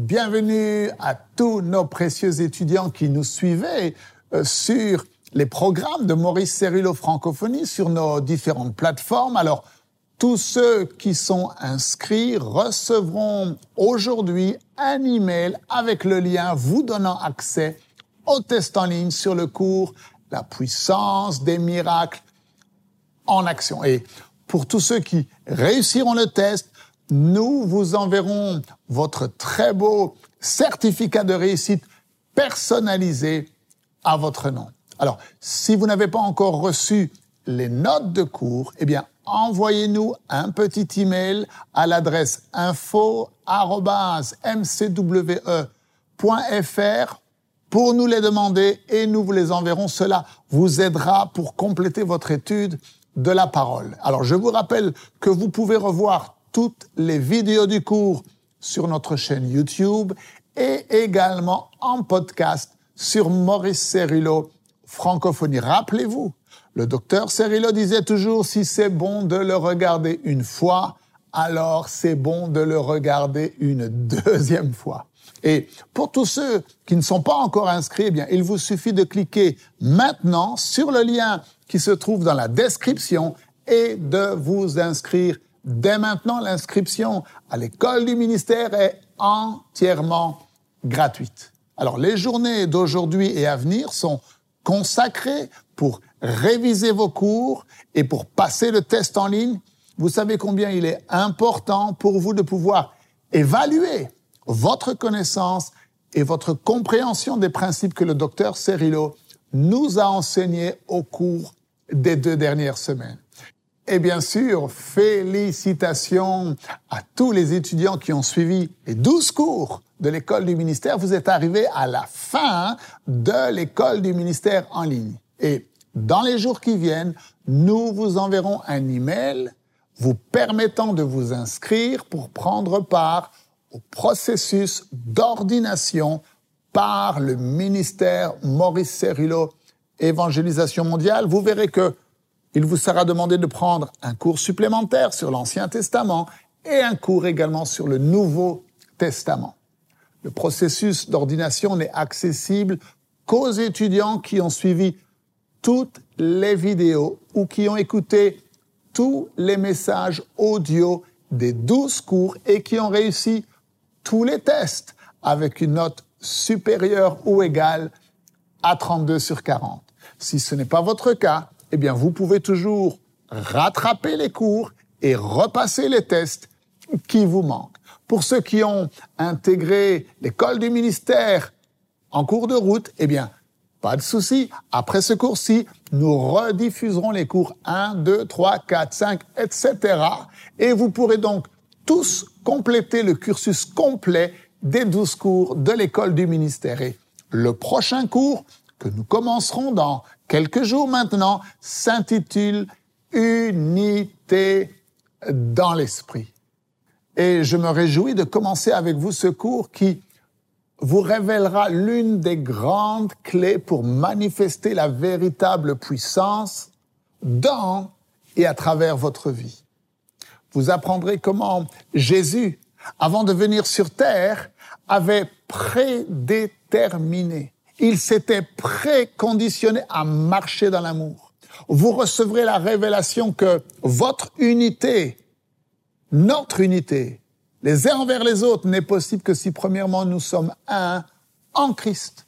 bienvenue à tous nos précieux étudiants qui nous suivaient euh, sur les programmes de Maurice Cérulo Francophonie sur nos différentes plateformes. Alors, tous ceux qui sont inscrits recevront aujourd'hui un email avec le lien vous donnant accès au test en ligne sur le cours La puissance des miracles en action. Et pour tous ceux qui réussiront le test, nous vous enverrons votre très beau certificat de réussite personnalisé à votre nom. Alors, si vous n'avez pas encore reçu les notes de cours, eh bien, envoyez-nous un petit email à l'adresse info@mcwe.fr pour nous les demander et nous vous les enverrons. Cela vous aidera pour compléter votre étude de la parole. Alors, je vous rappelle que vous pouvez revoir toutes les vidéos du cours sur notre chaîne YouTube et également en podcast sur Maurice Cerullo Francophonie. Rappelez-vous, le docteur Cerullo disait toujours si c'est bon de le regarder une fois, alors c'est bon de le regarder une deuxième fois. Et pour tous ceux qui ne sont pas encore inscrits, eh bien, il vous suffit de cliquer maintenant sur le lien qui se trouve dans la description et de vous inscrire dès maintenant. L'inscription à l'école du ministère est entièrement gratuite. Alors, les journées d'aujourd'hui et à venir sont consacrées pour réviser vos cours et pour passer le test en ligne. Vous savez combien il est important pour vous de pouvoir évaluer votre connaissance et votre compréhension des principes que le docteur Cerrillo nous a enseignés au cours des deux dernières semaines. Et bien sûr, félicitations à tous les étudiants qui ont suivi les 12 cours de l'école du ministère. Vous êtes arrivés à la fin de l'école du ministère en ligne. Et dans les jours qui viennent, nous vous enverrons un email vous permettant de vous inscrire pour prendre part au processus d'ordination par le ministère Maurice Cerullo Évangélisation mondiale. Vous verrez que il vous sera demandé de prendre un cours supplémentaire sur l'Ancien Testament et un cours également sur le Nouveau Testament. Le processus d'ordination n'est accessible qu'aux étudiants qui ont suivi toutes les vidéos ou qui ont écouté tous les messages audio des douze cours et qui ont réussi tous les tests avec une note supérieure ou égale à 32 sur 40. Si ce n'est pas votre cas, eh bien, vous pouvez toujours rattraper les cours et repasser les tests qui vous manquent. Pour ceux qui ont intégré l'école du ministère en cours de route, eh bien, pas de souci. Après ce cours-ci, nous rediffuserons les cours 1, 2, 3, 4, 5, etc. Et vous pourrez donc tous compléter le cursus complet des 12 cours de l'école du ministère. Et le prochain cours que nous commencerons dans quelques jours maintenant s'intitule Unité dans l'esprit. Et je me réjouis de commencer avec vous ce cours qui vous révélera l'une des grandes clés pour manifester la véritable puissance dans et à travers votre vie. Vous apprendrez comment Jésus, avant de venir sur terre, avait prédéterminé il s'était préconditionné à marcher dans l'amour. Vous recevrez la révélation que votre unité, notre unité, les uns envers les autres, n'est possible que si premièrement nous sommes un en Christ.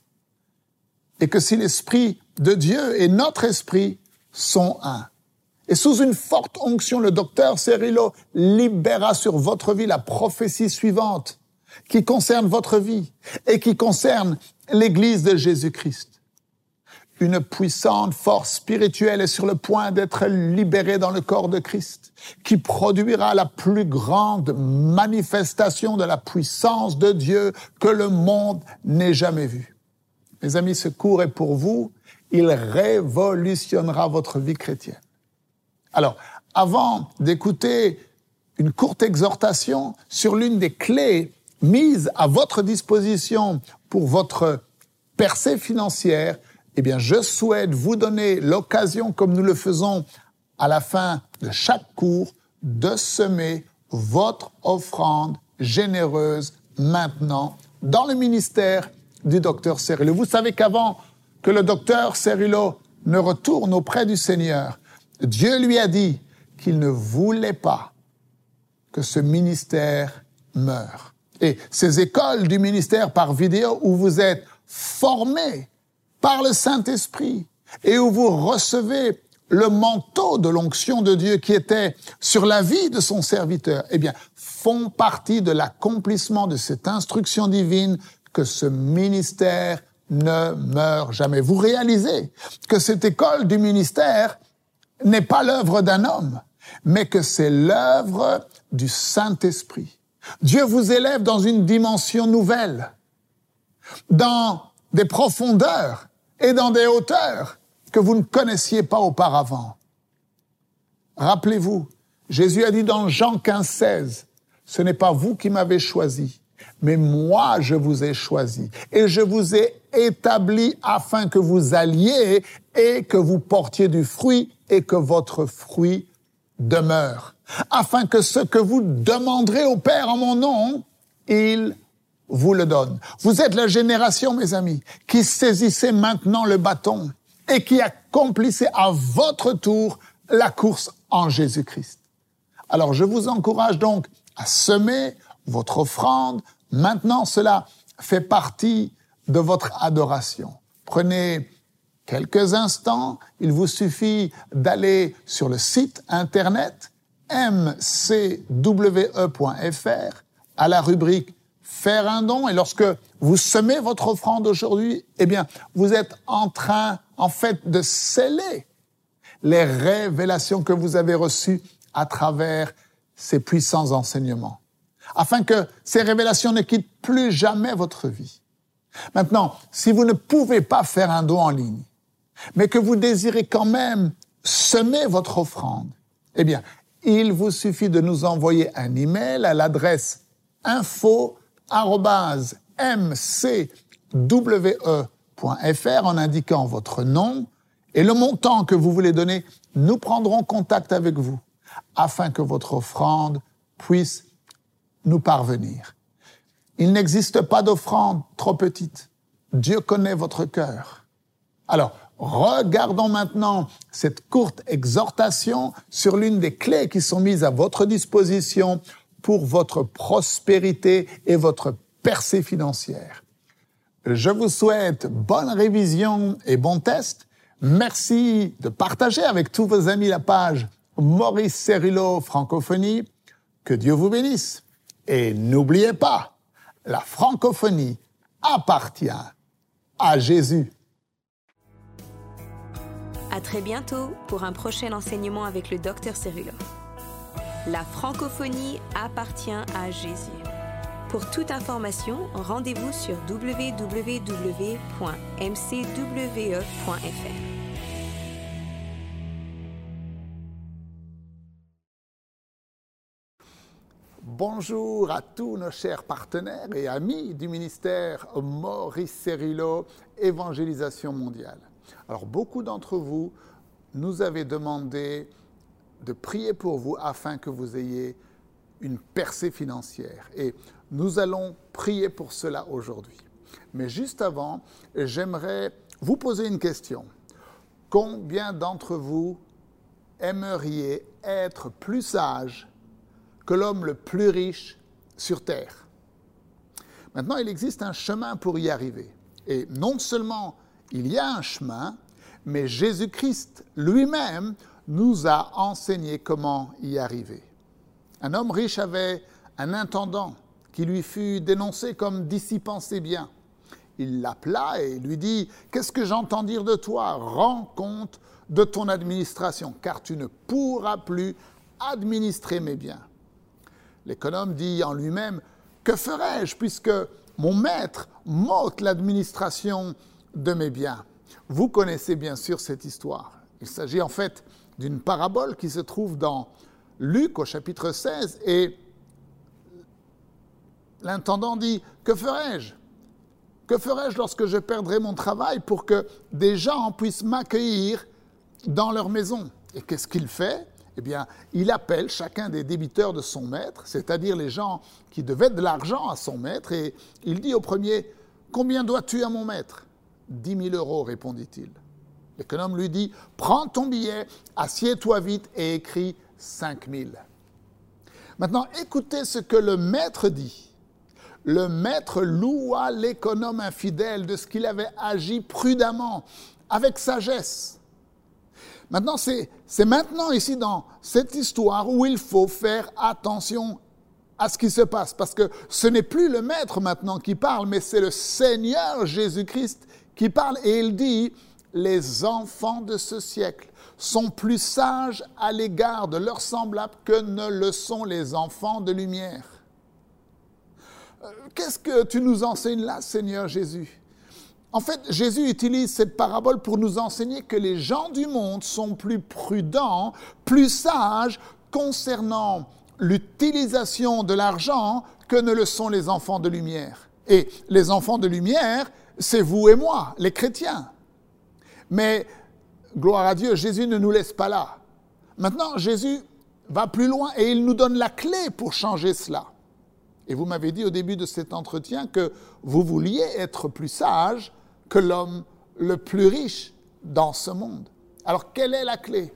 Et que si l'Esprit de Dieu et notre esprit sont un. Et sous une forte onction, le docteur Cerrillo libéra sur votre vie la prophétie suivante qui concerne votre vie et qui concerne l'Église de Jésus-Christ. Une puissante force spirituelle est sur le point d'être libérée dans le corps de Christ, qui produira la plus grande manifestation de la puissance de Dieu que le monde n'ait jamais vue. Mes amis, ce cours est pour vous. Il révolutionnera votre vie chrétienne. Alors, avant d'écouter une courte exhortation sur l'une des clés mises à votre disposition pour votre percée financière, eh bien, je souhaite vous donner l'occasion, comme nous le faisons à la fin de chaque cours, de semer votre offrande généreuse maintenant dans le ministère du docteur Cerullo. Vous savez qu'avant que le docteur Cerullo ne retourne auprès du Seigneur, Dieu lui a dit qu'il ne voulait pas que ce ministère meure. Et ces écoles du ministère par vidéo où vous êtes formés par le Saint-Esprit et où vous recevez le manteau de l'onction de Dieu qui était sur la vie de son serviteur, eh bien, font partie de l'accomplissement de cette instruction divine que ce ministère ne meurt jamais. Vous réalisez que cette école du ministère n'est pas l'œuvre d'un homme, mais que c'est l'œuvre du Saint-Esprit. Dieu vous élève dans une dimension nouvelle, dans des profondeurs et dans des hauteurs que vous ne connaissiez pas auparavant. Rappelez-vous, Jésus a dit dans Jean 15, 16, ce n'est pas vous qui m'avez choisi, mais moi je vous ai choisi et je vous ai établi afin que vous alliez et que vous portiez du fruit et que votre fruit demeure, afin que ce que vous demanderez au Père en mon nom, il vous le donne. Vous êtes la génération, mes amis, qui saisissez maintenant le bâton et qui accomplissez à votre tour la course en Jésus-Christ. Alors je vous encourage donc à semer votre offrande. Maintenant, cela fait partie de votre adoration. Prenez quelques instants, il vous suffit d'aller sur le site internet mcwe.fr à la rubrique faire un don et lorsque vous semez votre offrande aujourd'hui, eh bien, vous êtes en train, en fait, de sceller les révélations que vous avez reçues à travers ces puissants enseignements, afin que ces révélations ne quittent plus jamais votre vie. Maintenant, si vous ne pouvez pas faire un don en ligne, mais que vous désirez quand même semer votre offrande, eh bien, il vous suffit de nous envoyer un email à l'adresse info mcwe.fr en indiquant votre nom et le montant que vous voulez donner. Nous prendrons contact avec vous afin que votre offrande puisse nous parvenir. Il n'existe pas d'offrande trop petite. Dieu connaît votre cœur. Alors, regardons maintenant cette courte exhortation sur l'une des clés qui sont mises à votre disposition pour votre prospérité et votre percée financière. Je vous souhaite bonne révision et bon test. Merci de partager avec tous vos amis la page Maurice Cerullo Francophonie. Que Dieu vous bénisse. Et n'oubliez pas, la francophonie appartient à Jésus. À très bientôt pour un prochain enseignement avec le docteur Cerullo. La francophonie appartient à Jésus. Pour toute information, rendez-vous sur www.mcwe.fr. Bonjour à tous nos chers partenaires et amis du ministère Maurice Cerullo, Évangélisation mondiale. Alors beaucoup d'entre vous nous avez demandé de prier pour vous afin que vous ayez une percée financière. Et nous allons prier pour cela aujourd'hui. Mais juste avant, j'aimerais vous poser une question. Combien d'entre vous aimeriez être plus sage que l'homme le plus riche sur Terre? Maintenant, il existe un chemin pour y arriver. Et non seulement il y a un chemin, mais Jésus-Christ lui-même nous a enseigné comment y arriver. Un homme riche avait un intendant qui lui fut dénoncé comme dissipant ses biens. Il l'appela et lui dit Qu'est-ce que j'entends dire de toi? Rends compte de ton administration, car tu ne pourras plus administrer mes biens. L'économe dit en lui-même Que ferai-je puisque mon maître m'ôte l'administration de mes biens. Vous connaissez bien sûr cette histoire. Il s'agit en fait d'une parabole qui se trouve dans Luc au chapitre 16 et l'intendant dit, que ferai-je? Que ferai-je lorsque je perdrai mon travail pour que des gens puissent m'accueillir dans leur maison? Et qu'est-ce qu'il fait? Eh bien, il appelle chacun des débiteurs de son maître, c'est-à-dire les gens qui devaient de l'argent à son maître, et il dit au premier, Combien dois-tu à mon maître? Dix mille euros, répondit-il. L'économe lui dit, Prends ton billet, assieds-toi vite et écris cinq mille. Maintenant, écoutez ce que le maître dit. Le maître loua l'économe infidèle de ce qu'il avait agi prudemment, avec sagesse. Maintenant, c'est maintenant ici dans cette histoire où il faut faire attention à ce qui se passe, parce que ce n'est plus le maître maintenant qui parle, mais c'est le Seigneur Jésus-Christ qui parle, et il dit, les enfants de ce siècle sont plus sages à l'égard de leurs semblables que ne le sont les enfants de lumière. Euh, qu'est-ce que tu nous enseignes là, Seigneur Jésus? En fait, Jésus utilise cette parabole pour nous enseigner que les gens du monde sont plus prudents, plus sages concernant l'utilisation de l'argent que ne le sont les enfants de lumière. Et les enfants de lumière, c'est vous et moi, les chrétiens. Mais, gloire à Dieu, Jésus ne nous laisse pas là. Maintenant, Jésus va plus loin et il nous donne la clé pour changer cela. Et vous m'avez dit au début de cet entretien que vous vouliez être plus sage que l'homme le plus riche dans ce monde. Alors quelle est la clé?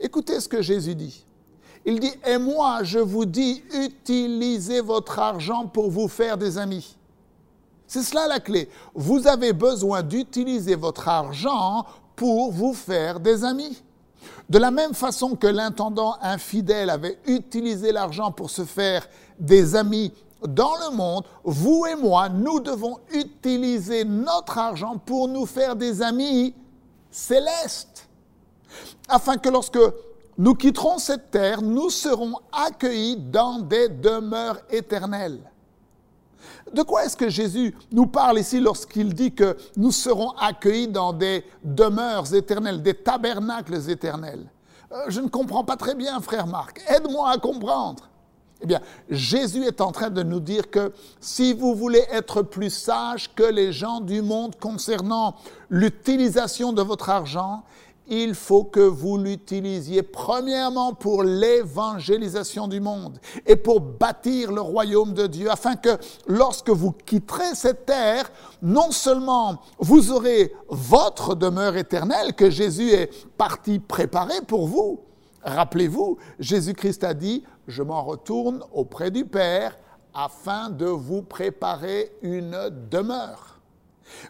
Écoutez ce que Jésus dit. Il dit, et moi je vous dis, utilisez votre argent pour vous faire des amis. C'est cela la clé. Vous avez besoin d'utiliser votre argent pour vous faire des amis. De la même façon que l'intendant infidèle avait utilisé l'argent pour se faire des amis dans le monde, vous et moi, nous devons utiliser notre argent pour nous faire des amis célestes, afin que lorsque nous quitterons cette terre, nous serons accueillis dans des demeures éternelles. De quoi est-ce que Jésus nous parle ici lorsqu'il dit que nous serons accueillis dans des demeures éternelles, des tabernacles éternels? Euh, Je ne comprends pas très bien, frère Marc. Aide-moi à comprendre. Eh bien, Jésus est en train de nous dire que si vous voulez être plus sage que les gens du monde concernant l'utilisation de votre argent, il faut que vous l'utilisiez premièrement pour l'évangélisation du monde et pour bâtir le royaume de Dieu, afin que lorsque vous quitterez cette terre, non seulement vous aurez votre demeure éternelle que Jésus est parti préparer pour vous, Rappelez-vous, Jésus-Christ a dit, je m'en retourne auprès du Père afin de vous préparer une demeure.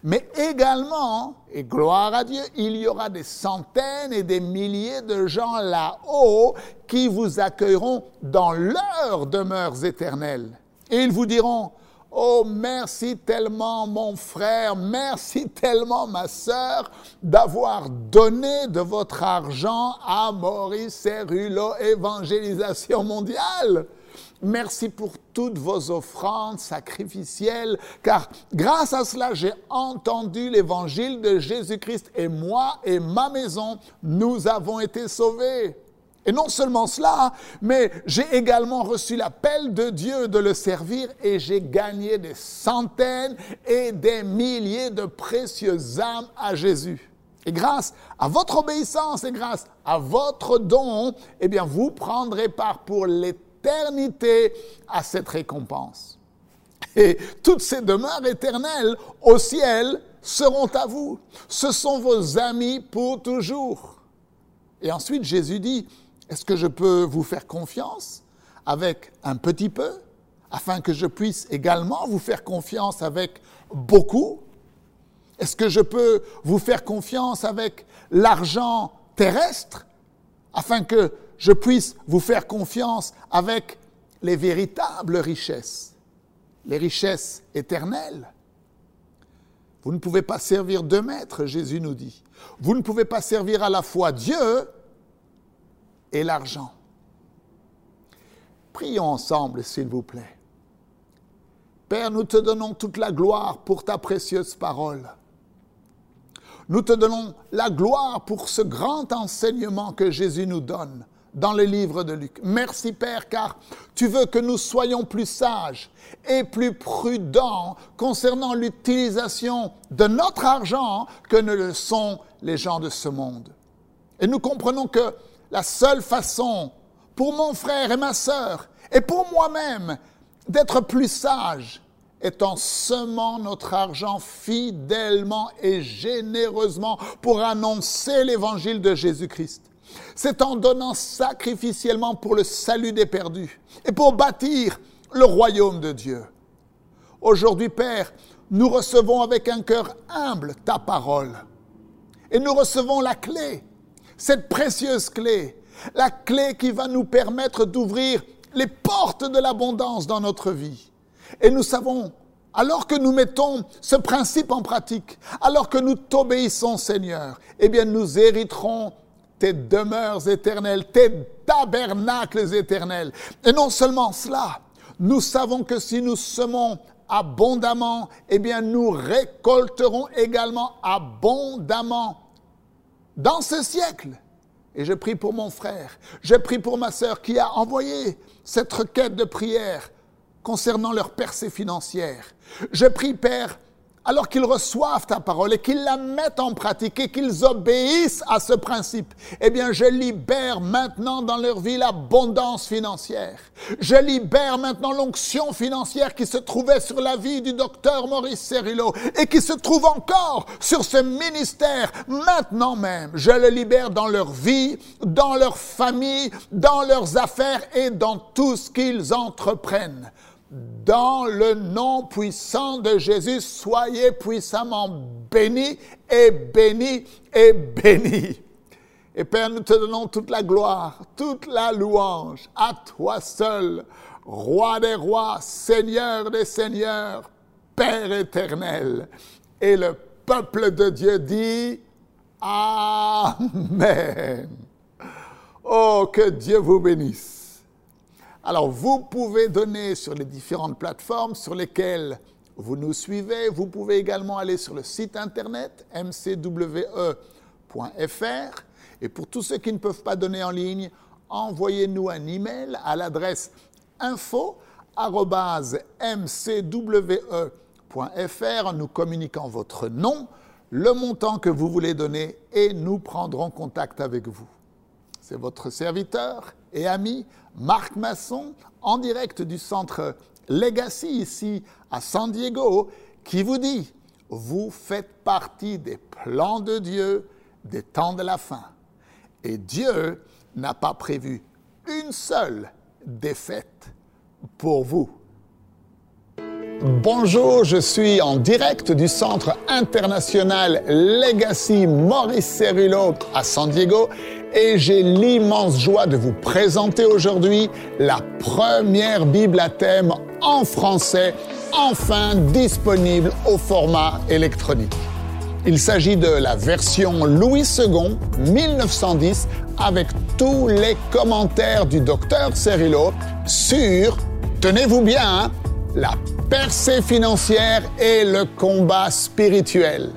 Mais également, et gloire à Dieu, il y aura des centaines et des milliers de gens là-haut qui vous accueilleront dans leurs demeures éternelles. Et ils vous diront, Oh, merci tellement mon frère, merci tellement ma sœur d'avoir donné de votre argent à Maurice Cerullo Évangélisation mondiale. Merci pour toutes vos offrandes sacrificielles, car grâce à cela, j'ai entendu l'évangile de Jésus-Christ et moi et ma maison, nous avons été sauvés. Et non seulement cela, mais j'ai également reçu l'appel de Dieu de le servir et j'ai gagné des centaines et des milliers de précieuses âmes à Jésus. Et grâce à votre obéissance et grâce à votre don, eh bien, vous prendrez part pour l'éternité à cette récompense. Et toutes ces demeures éternelles au ciel seront à vous. Ce sont vos amis pour toujours. Et ensuite, Jésus dit, est-ce que je peux vous faire confiance avec un petit peu, afin que je puisse également vous faire confiance avec beaucoup? Est-ce que je peux vous faire confiance avec l'argent terrestre, afin que je puisse vous faire confiance avec les véritables richesses, les richesses éternelles Vous ne pouvez pas servir deux maîtres, Jésus nous dit. Vous ne pouvez pas servir à la fois Dieu et l'argent. Prions ensemble, s'il vous plaît. Père, nous te donnons toute la gloire pour ta précieuse parole. Nous te donnons la gloire pour ce grand enseignement que Jésus nous donne dans le livre de Luc. Merci Père, car tu veux que nous soyons plus sages et plus prudents concernant l'utilisation de notre argent que ne le sont les gens de ce monde. Et nous comprenons que la seule façon pour mon frère et ma sœur et pour moi-même d'être plus sage est en semant notre argent fidèlement et généreusement pour annoncer l'évangile de Jésus-Christ. C'est en donnant sacrificiellement pour le salut des perdus et pour bâtir le royaume de Dieu. Aujourd'hui, Père, nous recevons avec un cœur humble ta parole. Et nous recevons la clé, cette précieuse clé, la clé qui va nous permettre d'ouvrir les portes de l'abondance dans notre vie. Et nous savons, alors que nous mettons ce principe en pratique, alors que nous t'obéissons Seigneur, eh bien nous hériterons tes demeures éternelles, tes tabernacles éternels. Et non seulement cela, nous savons que si nous semons abondamment, eh bien nous récolterons également abondamment dans ce siècle. Et je prie pour mon frère, je prie pour ma sœur qui a envoyé cette requête de prière concernant leur percée financière. Je prie, Père, alors qu'ils reçoivent ta parole et qu'ils la mettent en pratique et qu'ils obéissent à ce principe, eh bien, je libère maintenant dans leur vie l'abondance financière. Je libère maintenant l'onction financière qui se trouvait sur la vie du docteur Maurice Cerillo et qui se trouve encore sur ce ministère maintenant même. Je le libère dans leur vie, dans leur famille, dans leurs affaires et dans tout ce qu'ils entreprennent. Dans le nom puissant de Jésus, soyez puissamment bénis et bénis et bénis. Et Père, nous te donnons toute la gloire, toute la louange à toi seul, roi des rois, seigneur des seigneurs, Père éternel. Et le peuple de Dieu dit Amen. Oh, que Dieu vous bénisse. Alors, vous pouvez donner sur les différentes plateformes sur lesquelles vous nous suivez. Vous pouvez également aller sur le site internet mcwe.fr. Et pour tous ceux qui ne peuvent pas donner en ligne, envoyez-nous un email à l'adresse info.mcwe.fr en nous communiquant votre nom, le montant que vous voulez donner et nous prendrons contact avec vous. C'est votre serviteur et ami Marc Masson, en direct du centre Legacy ici à San Diego, qui vous dit, vous faites partie des plans de Dieu des temps de la fin. Et Dieu n'a pas prévu une seule défaite pour vous. Bonjour, je suis en direct du Centre international Legacy Maurice Cerullo à San Diego et j'ai l'immense joie de vous présenter aujourd'hui la première Bible à thème en français, enfin disponible au format électronique. Il s'agit de la version Louis II 1910 avec tous les commentaires du docteur Cerullo sur, tenez-vous bien, hein, la percée financière et le combat spirituel.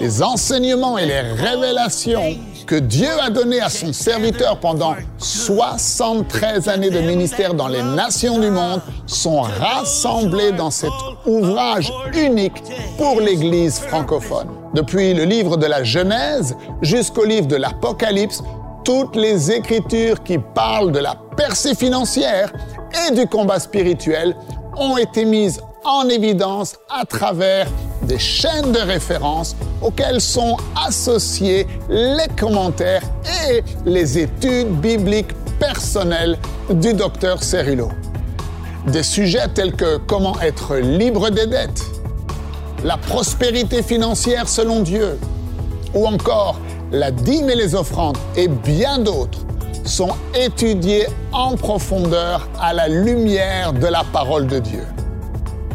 Les enseignements et les révélations que Dieu a données à son serviteur pendant 73 années de ministère dans les nations du monde sont rassemblés dans cet ouvrage unique pour l'Église francophone. Depuis le livre de la Genèse jusqu'au livre de l'Apocalypse, toutes les écritures qui parlent de la percée financière et du combat spirituel ont été mises en évidence à travers des chaînes de référence auxquelles sont associés les commentaires et les études bibliques personnelles du docteur Cerillo. Des sujets tels que comment être libre des dettes, la prospérité financière selon Dieu, ou encore la dîme et les offrandes et bien d'autres sont étudiés en profondeur à la lumière de la parole de Dieu.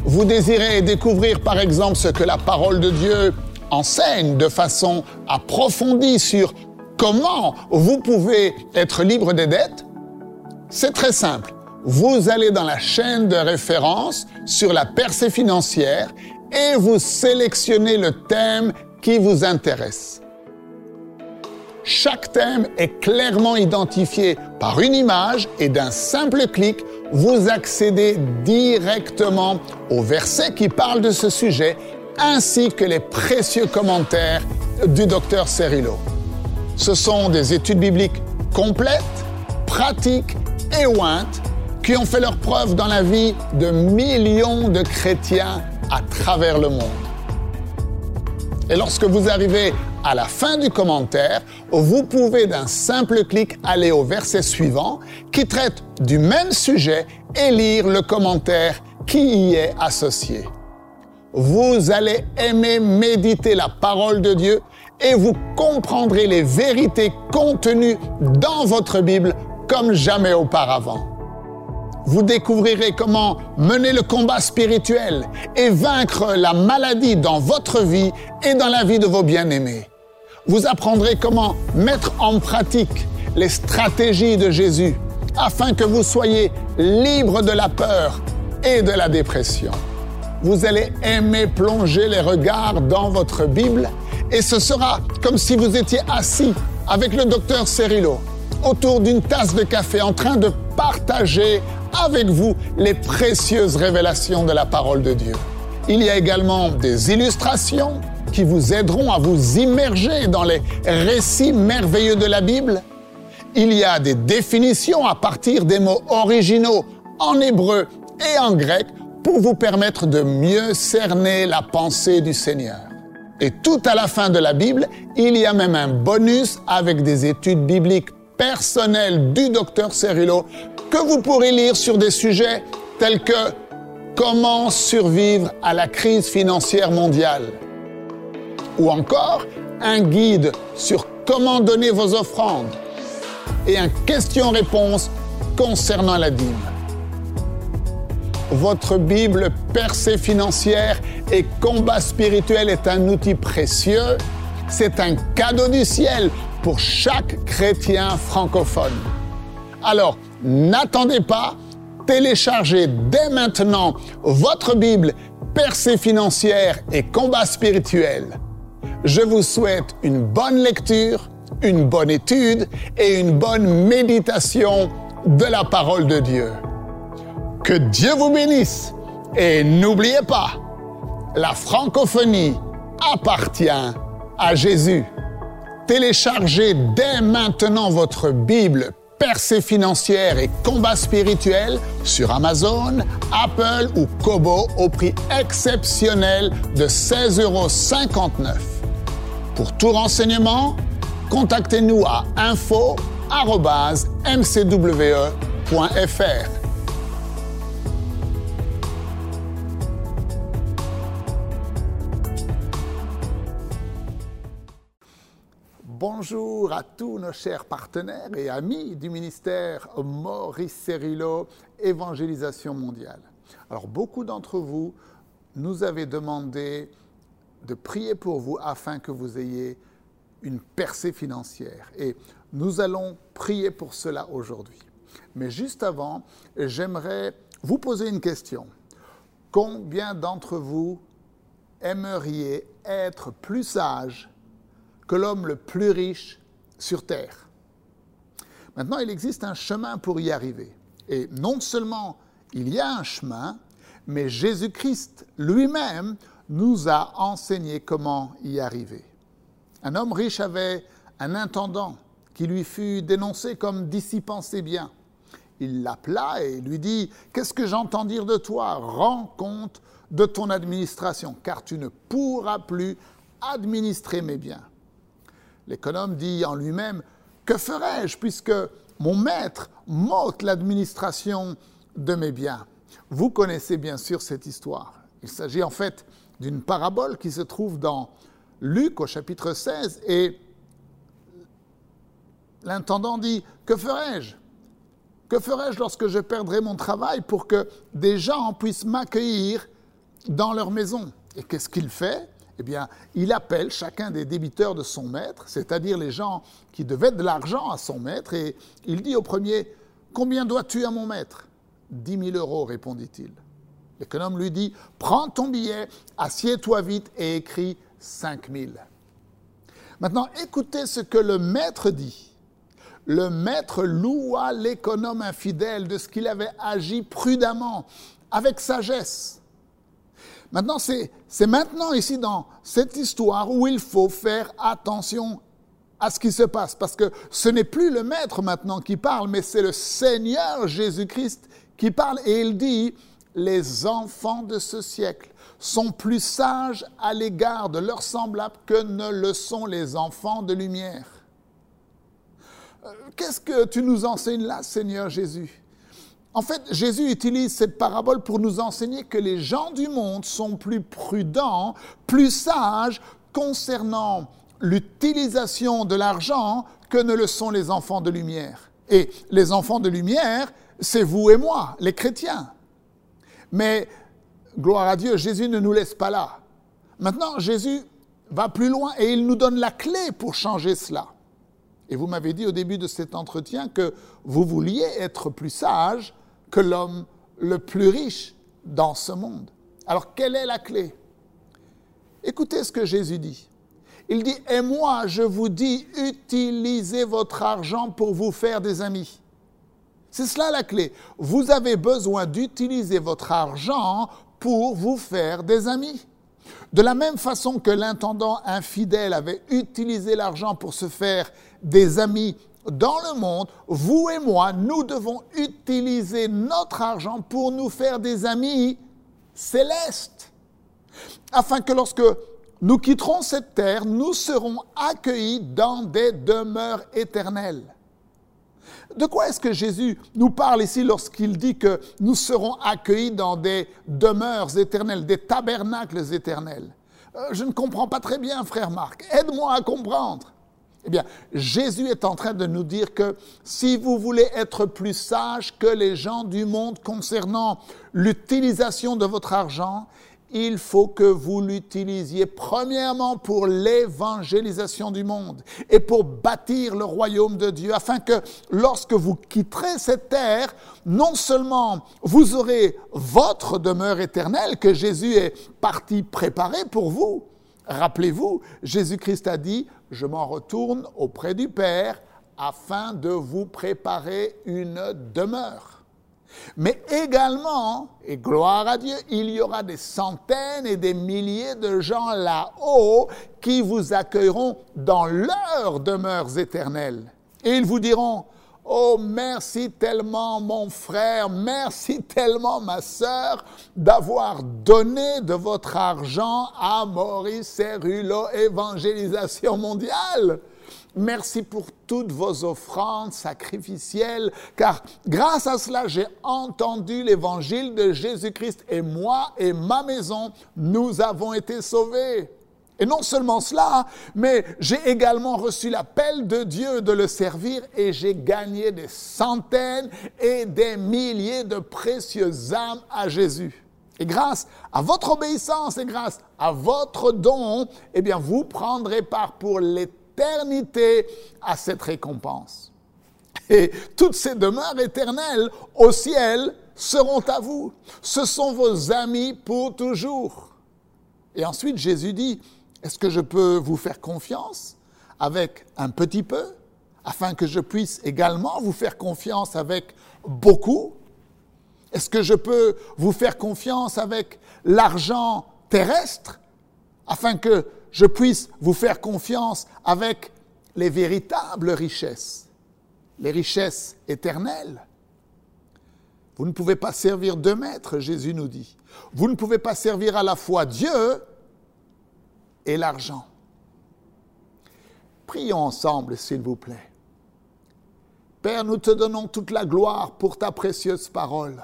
Vous désirez découvrir par exemple ce que la parole de Dieu enseigne de façon approfondie sur comment vous pouvez être libre des dettes C'est très simple. Vous allez dans la chaîne de référence sur la percée financière et vous sélectionnez le thème qui vous intéresse. Chaque thème est clairement identifié par une image et d'un simple clic, vous accédez directement au verset qui parle de ce sujet ainsi que les précieux commentaires du docteur Cerillo. Ce sont des études bibliques complètes, pratiques et ointes qui ont fait leur preuve dans la vie de millions de chrétiens à travers le monde. Et lorsque vous arrivez à la fin du commentaire, vous pouvez d'un simple clic aller au verset suivant qui traite du même sujet et lire le commentaire qui y est associé. Vous allez aimer méditer la parole de Dieu et vous comprendrez les vérités contenues dans votre Bible comme jamais auparavant. Vous découvrirez comment mener le combat spirituel et vaincre la maladie dans votre vie et dans la vie de vos bien-aimés. Vous apprendrez comment mettre en pratique les stratégies de Jésus afin que vous soyez libre de la peur et de la dépression. Vous allez aimer plonger les regards dans votre Bible et ce sera comme si vous étiez assis avec le docteur Cerrillo autour d'une tasse de café en train de partager avec vous les précieuses révélations de la parole de Dieu. Il y a également des illustrations qui vous aideront à vous immerger dans les récits merveilleux de la Bible. Il y a des définitions à partir des mots originaux en hébreu et en grec pour vous permettre de mieux cerner la pensée du Seigneur. Et tout à la fin de la Bible, il y a même un bonus avec des études bibliques personnelles du docteur Cerillo que vous pourrez lire sur des sujets tels que comment survivre à la crise financière mondiale ou encore un guide sur comment donner vos offrandes et un question-réponse concernant la dîme. Votre Bible percée financière et combat spirituel est un outil précieux. C'est un cadeau du ciel pour chaque chrétien francophone. Alors, n'attendez pas, téléchargez dès maintenant votre Bible percée financière et combat spirituel. Je vous souhaite une bonne lecture, une bonne étude et une bonne méditation de la parole de Dieu. Que Dieu vous bénisse et n'oubliez pas, la francophonie appartient à Jésus. Téléchargez dès maintenant votre Bible percée financière et combat spirituel sur Amazon, Apple ou Kobo au prix exceptionnel de 16,59 euros. Pour tout renseignement, contactez-nous à info.mcwe.fr. Bonjour à tous nos chers partenaires et amis du ministère Maurice Cerrillo, Évangélisation mondiale. Alors beaucoup d'entre vous nous avez demandé de prier pour vous afin que vous ayez une percée financière. Et nous allons prier pour cela aujourd'hui. Mais juste avant, j'aimerais vous poser une question. Combien d'entre vous aimeriez être plus sage que l'homme le plus riche sur Terre. Maintenant, il existe un chemin pour y arriver. Et non seulement il y a un chemin, mais Jésus-Christ lui-même nous a enseigné comment y arriver. Un homme riche avait un intendant qui lui fut dénoncé comme dissipant ses biens. Il l'appela et lui dit, Qu'est-ce que j'entends dire de toi? Rends compte de ton administration, car tu ne pourras plus administrer mes biens. L'économe dit en lui-même, que ferai-je puisque mon maître m'ôte l'administration de mes biens? Vous connaissez bien sûr cette histoire. Il s'agit en fait d'une parabole qui se trouve dans Luc au chapitre 16 et l'intendant dit, que ferai-je Que ferai-je lorsque je perdrai mon travail pour que des gens puissent m'accueillir dans leur maison? Et qu'est-ce qu'il fait? Eh bien, il appelle chacun des débiteurs de son maître, c'est-à-dire les gens qui devaient de l'argent à son maître, et il dit au premier, Combien dois-tu à mon maître? Dix mille euros, répondit-il. L'économe lui dit, Prends ton billet, assieds-toi vite et écris cinq mille. Maintenant, écoutez ce que le maître dit. Le maître loua l'économe infidèle de ce qu'il avait agi prudemment, avec sagesse. Maintenant, c'est maintenant ici dans cette histoire où il faut faire attention à ce qui se passe, parce que ce n'est plus le maître maintenant qui parle, mais c'est le Seigneur Jésus-Christ qui parle, et il dit, les enfants de ce siècle sont plus sages à l'égard de leurs semblables que ne le sont les enfants de lumière. Euh, qu'est-ce que tu nous enseignes là, Seigneur Jésus? En fait, Jésus utilise cette parabole pour nous enseigner que les gens du monde sont plus prudents, plus sages concernant l'utilisation de l'argent que ne le sont les enfants de lumière. Et les enfants de lumière, c'est vous et moi, les chrétiens. Mais, gloire à Dieu, Jésus ne nous laisse pas là. Maintenant, Jésus va plus loin et il nous donne la clé pour changer cela. Et vous m'avez dit au début de cet entretien que vous vouliez être plus sage que l'homme le plus riche dans ce monde. Alors, quelle est la clé? Écoutez ce que Jésus dit. Il dit, et moi, je vous dis, utilisez votre argent pour vous faire des amis. C'est cela la clé. Vous avez besoin d'utiliser votre argent pour vous faire des amis. De la même façon que l'intendant infidèle avait utilisé l'argent pour se faire des amis dans le monde, vous et moi, nous devons utiliser notre argent pour nous faire des amis célestes. Afin que lorsque nous quitterons cette terre, nous serons accueillis dans des demeures éternelles. De quoi est-ce que Jésus nous parle ici lorsqu'il dit que nous serons accueillis dans des demeures éternelles, des tabernacles éternels? Euh, Je ne comprends pas très bien, frère Marc. Aide-moi à comprendre. Eh bien, Jésus est en train de nous dire que si vous voulez être plus sage que les gens du monde concernant l'utilisation de votre argent, il faut que vous l'utilisiez premièrement pour l'évangélisation du monde et pour bâtir le royaume de Dieu, afin que lorsque vous quitterez cette terre, non seulement vous aurez votre demeure éternelle que Jésus est parti préparer pour vous. Rappelez-vous, Jésus-Christ a dit, je m'en retourne auprès du Père afin de vous préparer une demeure. Mais également, et gloire à Dieu, il y aura des centaines et des milliers de gens là-haut qui vous accueilleront dans leurs demeures éternelles. Et ils vous diront, Oh, merci tellement mon frère, merci tellement ma sœur d'avoir donné de votre argent à Maurice Cerullo Évangélisation mondiale. Merci pour toutes vos offrandes sacrificielles, car grâce à cela, j'ai entendu l'évangile de Jésus-Christ et moi et ma maison, nous avons été sauvés. Et non seulement cela, mais j'ai également reçu l'appel de Dieu de le servir et j'ai gagné des centaines et des milliers de précieuses âmes à Jésus. Et grâce à votre obéissance et grâce à votre don, eh bien, vous prendrez part pour l'éternité éternité à cette récompense. Et toutes ces demeures éternelles au ciel seront à vous. Ce sont vos amis pour toujours. Et ensuite, Jésus dit, est-ce que je peux vous faire confiance avec un petit peu, afin que je puisse également vous faire confiance avec beaucoup? Est-ce que je peux vous faire confiance avec l'argent terrestre, afin que je puisse vous faire confiance avec les véritables richesses, les richesses éternelles? Vous ne pouvez pas servir deux maîtres, Jésus nous dit. Vous ne pouvez pas servir à la fois Dieu et l'argent. Prions ensemble, s'il vous plaît. Père, nous te donnons toute la gloire pour ta précieuse parole.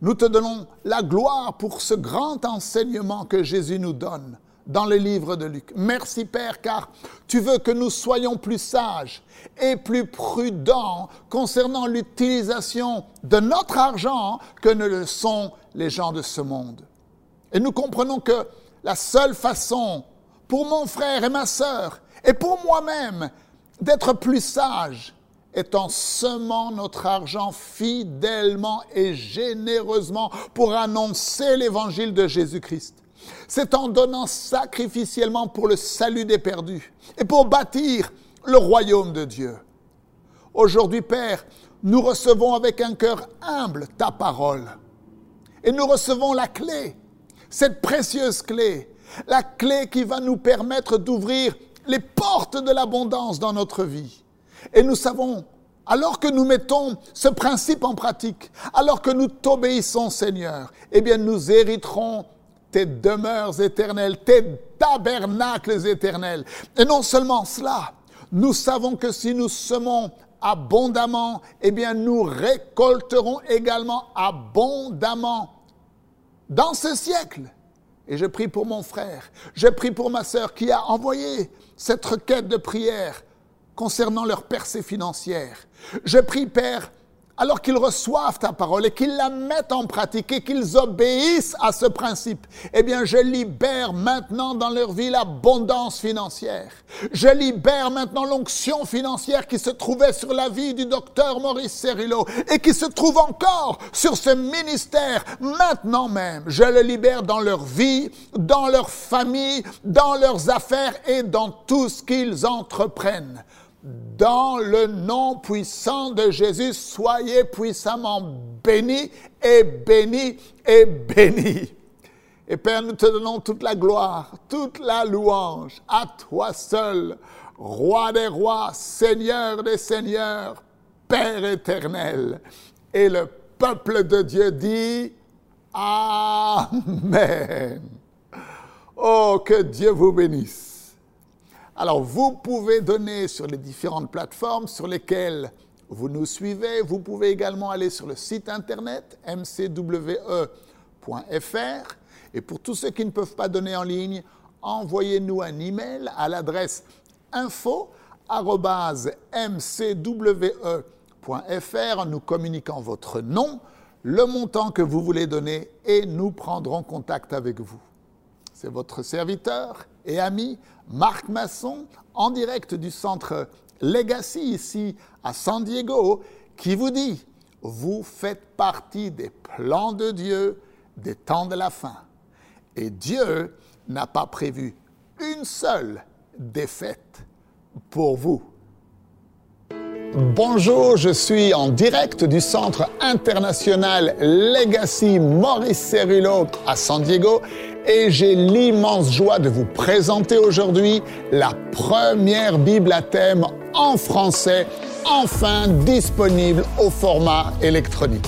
Nous te donnons la gloire pour ce grand enseignement que Jésus nous donne dans le livre de Luc. Merci Père, car tu veux que nous soyons plus sages et plus prudents concernant l'utilisation de notre argent que ne le sont les gens de ce monde. Et nous comprenons que la seule façon pour mon frère et ma sœur et pour moi-même d'être plus sages est en semant notre argent fidèlement et généreusement pour annoncer l'évangile de Jésus-Christ. C'est en donnant sacrificiellement pour le salut des perdus et pour bâtir le royaume de Dieu. Aujourd'hui, Père, nous recevons avec un cœur humble ta parole. Et nous recevons la clé, cette précieuse clé, la clé qui va nous permettre d'ouvrir les portes de l'abondance dans notre vie. Et nous savons, alors que nous mettons ce principe en pratique, alors que nous t'obéissons Seigneur, eh bien nous hériterons tes demeures éternelles, tes tabernacles éternels. Et non seulement cela, nous savons que si nous semons abondamment, eh bien nous récolterons également abondamment dans ce siècle. Et je prie pour mon frère, je prie pour ma sœur qui a envoyé cette requête de prière concernant leur percée financière. Je prie, Père, alors qu'ils reçoivent ta parole et qu'ils la mettent en pratique et qu'ils obéissent à ce principe, eh bien, je libère maintenant dans leur vie l'abondance financière. Je libère maintenant l'onction financière qui se trouvait sur la vie du docteur Maurice Cerullo et qui se trouve encore sur ce ministère maintenant même. Je le libère dans leur vie, dans leur famille, dans leurs affaires et dans tout ce qu'ils entreprennent. Dans le nom puissant de Jésus, soyez puissamment bénis et bénis et bénis. Et Père, nous te donnons toute la gloire, toute la louange à toi seul, roi des rois, seigneur des seigneurs, Père éternel. Et le peuple de Dieu dit Amen. Oh, que Dieu vous bénisse. Alors, vous pouvez donner sur les différentes plateformes sur lesquelles vous nous suivez. Vous pouvez également aller sur le site internet mcwe.fr. Et pour tous ceux qui ne peuvent pas donner en ligne, envoyez-nous un email à l'adresse info.mcwe.fr en nous communiquant votre nom, le montant que vous voulez donner et nous prendrons contact avec vous. C'est votre serviteur et ami Marc Masson en direct du centre Legacy ici à San Diego qui vous dit, vous faites partie des plans de Dieu des temps de la fin. Et Dieu n'a pas prévu une seule défaite pour vous. Bonjour, je suis en direct du Centre international Legacy Maurice Cerullo à San Diego et j'ai l'immense joie de vous présenter aujourd'hui la première Bible à thème en français, enfin disponible au format électronique.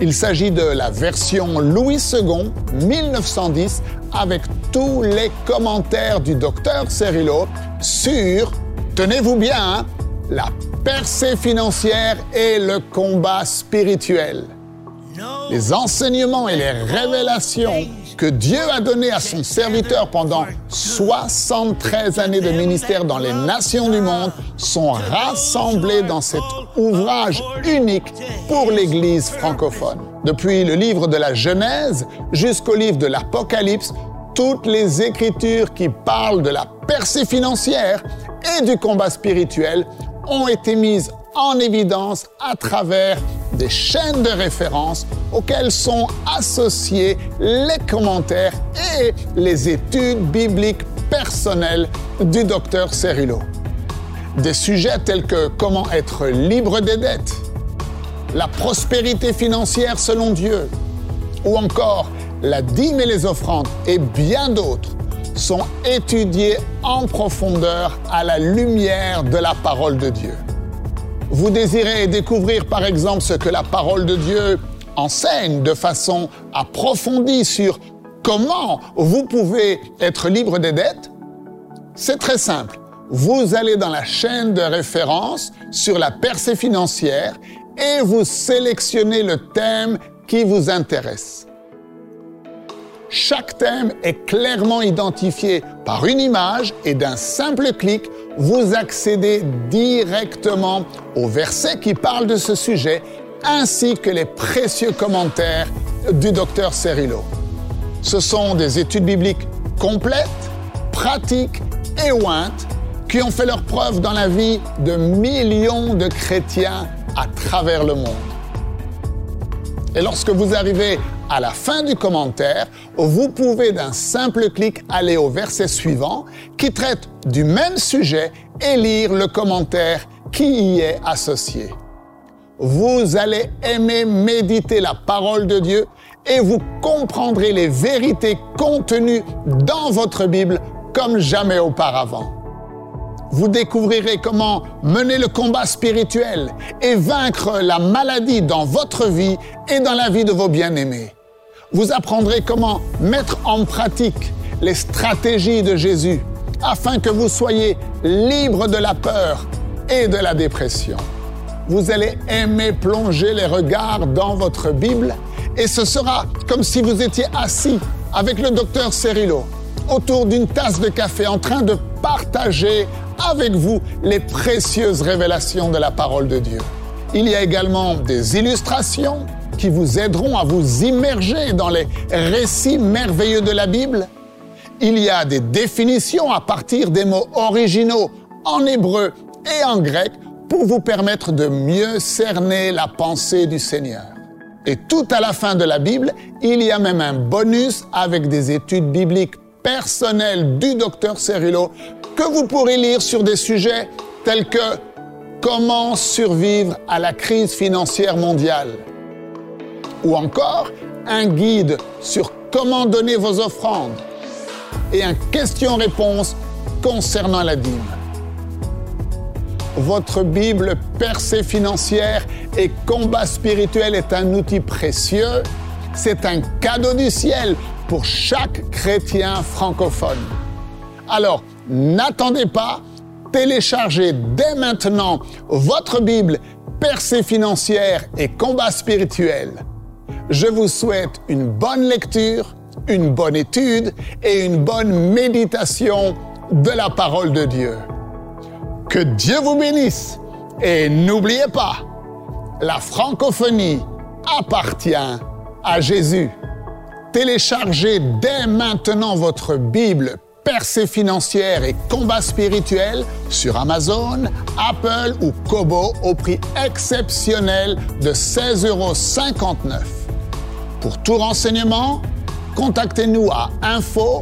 Il s'agit de la version Louis II 1910 avec tous les commentaires du docteur Cerullo sur, tenez-vous bien, hein, la percée financière et le combat spirituel. Les enseignements et les révélations que Dieu a données à son serviteur pendant 73 années de ministère dans les nations du monde sont rassemblés dans cet ouvrage unique pour l'Église francophone. Depuis le livre de la Genèse jusqu'au livre de l'Apocalypse, toutes les écritures qui parlent de la percée financière et du combat spirituel ont été mises en évidence à travers des chaînes de référence auxquelles sont associés les commentaires et les études bibliques personnelles du docteur Cerullo. Des sujets tels que comment être libre des dettes, la prospérité financière selon Dieu, ou encore la dîme et les offrandes et bien d'autres sont étudiés en profondeur à la lumière de la parole de Dieu. Vous désirez découvrir par exemple ce que la parole de Dieu enseigne de façon approfondie sur comment vous pouvez être libre des dettes C'est très simple. Vous allez dans la chaîne de référence sur la percée financière et vous sélectionnez le thème qui vous intéresse. Chaque thème est clairement identifié par une image et d'un simple clic, vous accédez directement au verset qui parle de ce sujet ainsi que les précieux commentaires du docteur Cerullo. Ce sont des études bibliques complètes, pratiques et ointes qui ont fait leur preuve dans la vie de millions de chrétiens à travers le monde. Et lorsque vous arrivez à la fin du commentaire, vous pouvez d'un simple clic aller au verset suivant qui traite du même sujet et lire le commentaire qui y est associé. Vous allez aimer méditer la parole de Dieu et vous comprendrez les vérités contenues dans votre Bible comme jamais auparavant. Vous découvrirez comment mener le combat spirituel et vaincre la maladie dans votre vie et dans la vie de vos bien-aimés. Vous apprendrez comment mettre en pratique les stratégies de Jésus afin que vous soyez libre de la peur et de la dépression. Vous allez aimer plonger les regards dans votre Bible et ce sera comme si vous étiez assis avec le docteur Cerrillo autour d'une tasse de café en train de partager avec vous les précieuses révélations de la parole de Dieu. Il y a également des illustrations qui vous aideront à vous immerger dans les récits merveilleux de la Bible. Il y a des définitions à partir des mots originaux en hébreu et en grec pour vous permettre de mieux cerner la pensée du Seigneur. Et tout à la fin de la Bible, il y a même un bonus avec des études bibliques personnelles du docteur Cerullo que vous pourrez lire sur des sujets tels que comment survivre à la crise financière mondiale ou encore un guide sur comment donner vos offrandes et un question-réponse concernant la dîme. Votre Bible percée financière et combat spirituel est un outil précieux. C'est un cadeau du ciel pour chaque chrétien francophone. Alors, n'attendez pas, téléchargez dès maintenant votre Bible percée financière et combat spirituel. Je vous souhaite une bonne lecture, une bonne étude et une bonne méditation de la parole de Dieu. Que Dieu vous bénisse et n'oubliez pas, la francophonie appartient à Jésus. Téléchargez dès maintenant votre Bible percée financière et combat spirituel sur Amazon, Apple ou Kobo au prix exceptionnel de 16,59 euros. Pour tout renseignement, contactez-nous à info.mcwe.fr.